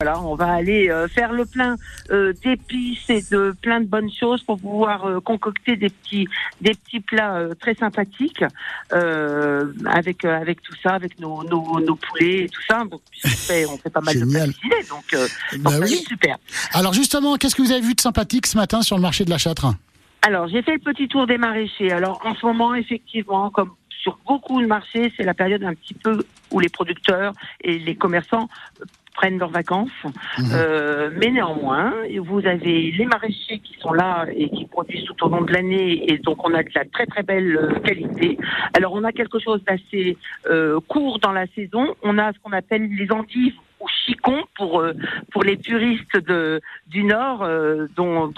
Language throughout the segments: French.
Voilà, on va aller euh, faire le plein euh, d'épices et de plein de bonnes choses pour pouvoir euh, concocter des petits des petits plats euh, très sympathiques euh, avec euh, avec tout ça, avec nos, nos, nos poulets et tout ça. Donc on fait on fait pas mal Génial. de plats cuisinés, donc, euh, Bah donc, oui. super. Alors justement, qu'est-ce que vous avez vu de sympathique ce matin sur le marché de la Châtre? Alors, j'ai fait le petit tour des maraîchers. Alors, en ce moment, effectivement, comme sur beaucoup de marchés, c'est la période un petit peu où les producteurs et les commerçants prennent leurs vacances. Mhm. Euh, mais néanmoins, vous avez les maraîchers qui sont là et qui produisent tout au long de l'année et donc on a de la très très belle euh, qualité. Alors on a quelque chose d'assez euh, court dans la saison. On a ce qu'on appelle les endives pour euh, pour les puristes du Nord, euh, dont,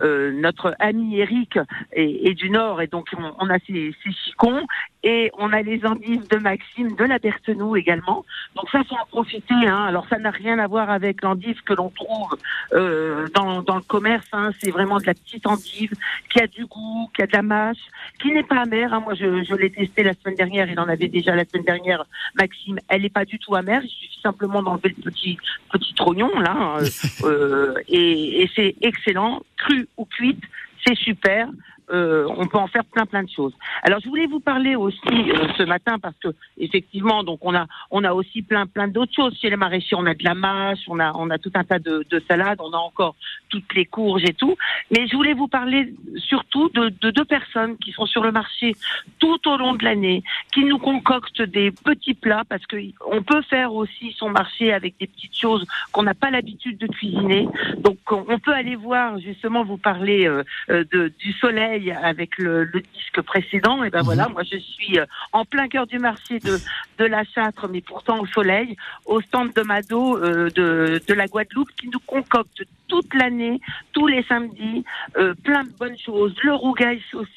euh, notre ami Eric est, du Nord et donc on, a ces, ces chicons et on a les endives de Maxime de la Berthenou également. Donc ça, faut en profiter. Hein. Alors ça n'a rien à voir avec l'endive que l'on trouve dans, dans le commerce. Hein. C'est vraiment de la petite endive qui a du goût, qui a de la mâche, qui n'est pas amère. Hein. Moi, je, je l'ai testé la semaine dernière. Il en avait déjà la semaine dernière, Maxime. Elle n'est pas du tout amère. Il suffit simplement d'enlever le petit petit trognon là, hein. Euh, et, et c'est excellent, cru ou cuite, c'est super. Euh, on peut en faire plein plein de choses. Alors je voulais vous parler aussi euh, ce matin parce que effectivement donc on a on a aussi plein plein d'autres choses chez les maraîchers. On a de la mâche, on a on a tout un tas de, de salades, on a encore toutes les courges et tout. Mais je voulais vous parler surtout de, de deux personnes qui sont sur le marché tout au long de l'année, qui nous concoctent des petits plats parce que on peut faire aussi son marché avec des petites choses qu'on n'a pas l'habitude de cuisiner. Donc on peut aller voir justement vous parler euh, euh, de, du soleil avec le, le disque précédent. Et ben Mhm. voilà, moi je suis euh, en plein cœur du marché de, de la Châtre, mais pourtant au soleil, au stand de Mado euh, de, de la Guadeloupe qui nous concocte toute l'année, tous les samedis, euh, plein de bonnes choses. Le rougail aussi,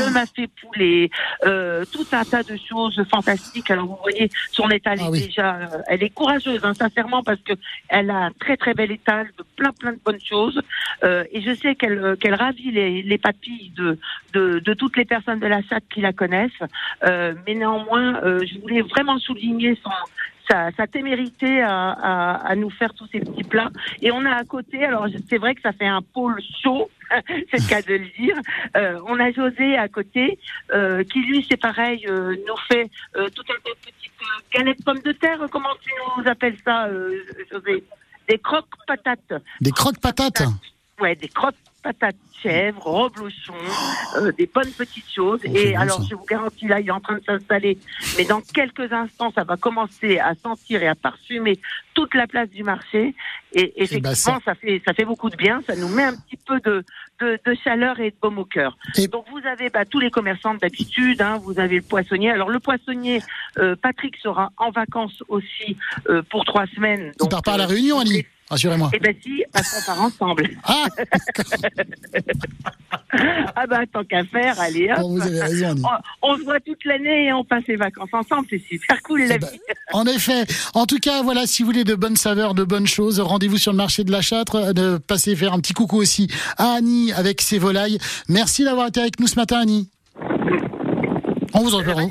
le mafé poulet, euh, tout un tas de choses fantastiques. Alors vous voyez, son étal Ah est oui. déjà, euh, elle est courageuse, hein, sincèrement, parce que elle a un très très bel étal de plein plein de bonnes choses. Euh, et je sais qu'elle euh, qu'elle ravit les, les papilles de, de, de toutes les personnes de la SAT qui la connaissent. Euh, mais néanmoins, euh, je voulais vraiment souligner son, sa, sa témérité à, à, à nous faire tous ces petits plats. Et on a à côté, alors c'est vrai que ça fait un pôle chaud, c'est le cas de le dire. Euh, on a José à côté, euh, qui lui, c'est pareil, euh, nous fait euh, tout un tas de petites euh, galettes pommes de terre. Comment tu nous appelles ça, euh, José? Des croques patates. Des croque-patates? Ouais, des croques patates chèvres, reblochons, euh, des bonnes petites choses. Oh, et alors, ça. je vous garantis, là, il est en train de s'installer. Mais dans quelques instants, ça va commencer à sentir et à parfumer toute la place du marché. Et effectivement, bassin. ça fait, ça fait beaucoup de bien. Ça nous met un petit peu de, de, de chaleur et de baume au cœur. Et- Donc, vous avez bah, tous les commerçants d'habitude. Hein, vous avez le poissonnier. Alors, le poissonnier, euh, Patrick sera en vacances aussi euh, pour trois semaines. Il part pas à la euh, Réunion, Annie Rassurez-moi. eh ben si, qu'on part ensemble. Ah Ah bah tant qu'à faire, allez hop. bon, Vous avez raison, Annie. On, on se voit toute l'année et on passe les vacances ensemble, c'est super cool la Eh ben, vie. En effet. En tout cas, voilà, si vous voulez de bonnes saveurs, de bonnes choses, rendez-vous sur le marché de la Châtre. De passer faire un petit coucou aussi à Annie avec ses volailles. Merci d'avoir été avec nous ce matin, Annie. On vous entend.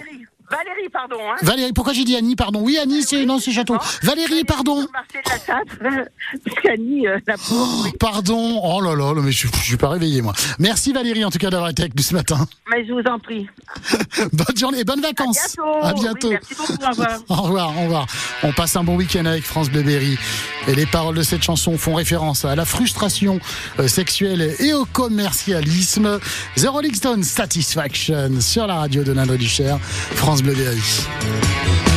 Valérie, pardon. Hein. Valérie, pourquoi j'ai dit Annie, pardon Oui, Annie, c'est non, c'est Château. Valérie, pardon. Euh, pauvre, oui. Pardon. Oh là là, mais je, je suis pas réveillé moi. Merci Valérie en tout cas d'avoir été avec nous ce matin. mais je vous en prie. Bonne journée et bonnes À vacances. bientôt. À bientôt. Oui, merci beaucoup, au revoir. Au revoir, au revoir. On passe un bon week-end avec France Berry. Et les paroles de cette chanson font référence à la frustration euh, sexuelle et au commercialisme. The Rolling Stones Satisfaction sur la radio de Nandre Ducher, France Bleu Berry.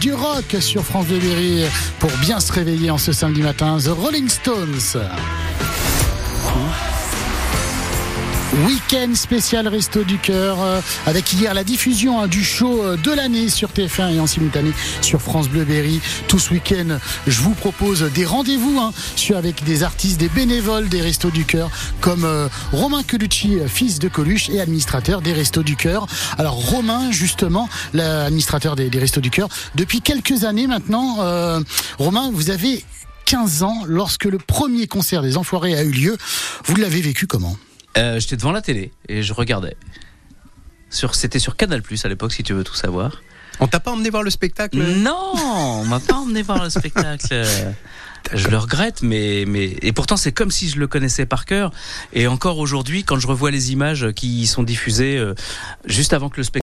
Du rock sur France Bleu Berry pour bien se réveiller en ce samedi matin. The Rolling Stones. Week-end spécial Resto du Cœur euh, avec hier la diffusion hein, du show euh, de l'année sur TF1 et en simultané sur France Bleu Berry. Tout ce week-end, je vous propose des rendez-vous hein, avec des artistes, des bénévoles des Restos du Cœur comme euh, Romain Colucci, fils de Coluche et administrateur des Restos du Cœur. Alors Romain, justement, l'administrateur des, des, Restos du Cœur, depuis quelques années maintenant, Romain, vous avez 15 ans lorsque le premier concert des Enfoirés a eu lieu. Vous l'avez vécu comment? Euh, J'étais devant la télé et je regardais. Sur, c'était sur Canal Plus à l'époque, si tu veux tout savoir. On t'a pas emmené voir le spectacle? Non, on m'a pas emmené voir le spectacle. Je le regrette, mais, mais et pourtant c'est comme si je le connaissais par cœur. Et encore aujourd'hui, quand je revois les images qui sont diffusées euh, juste avant que le spectacle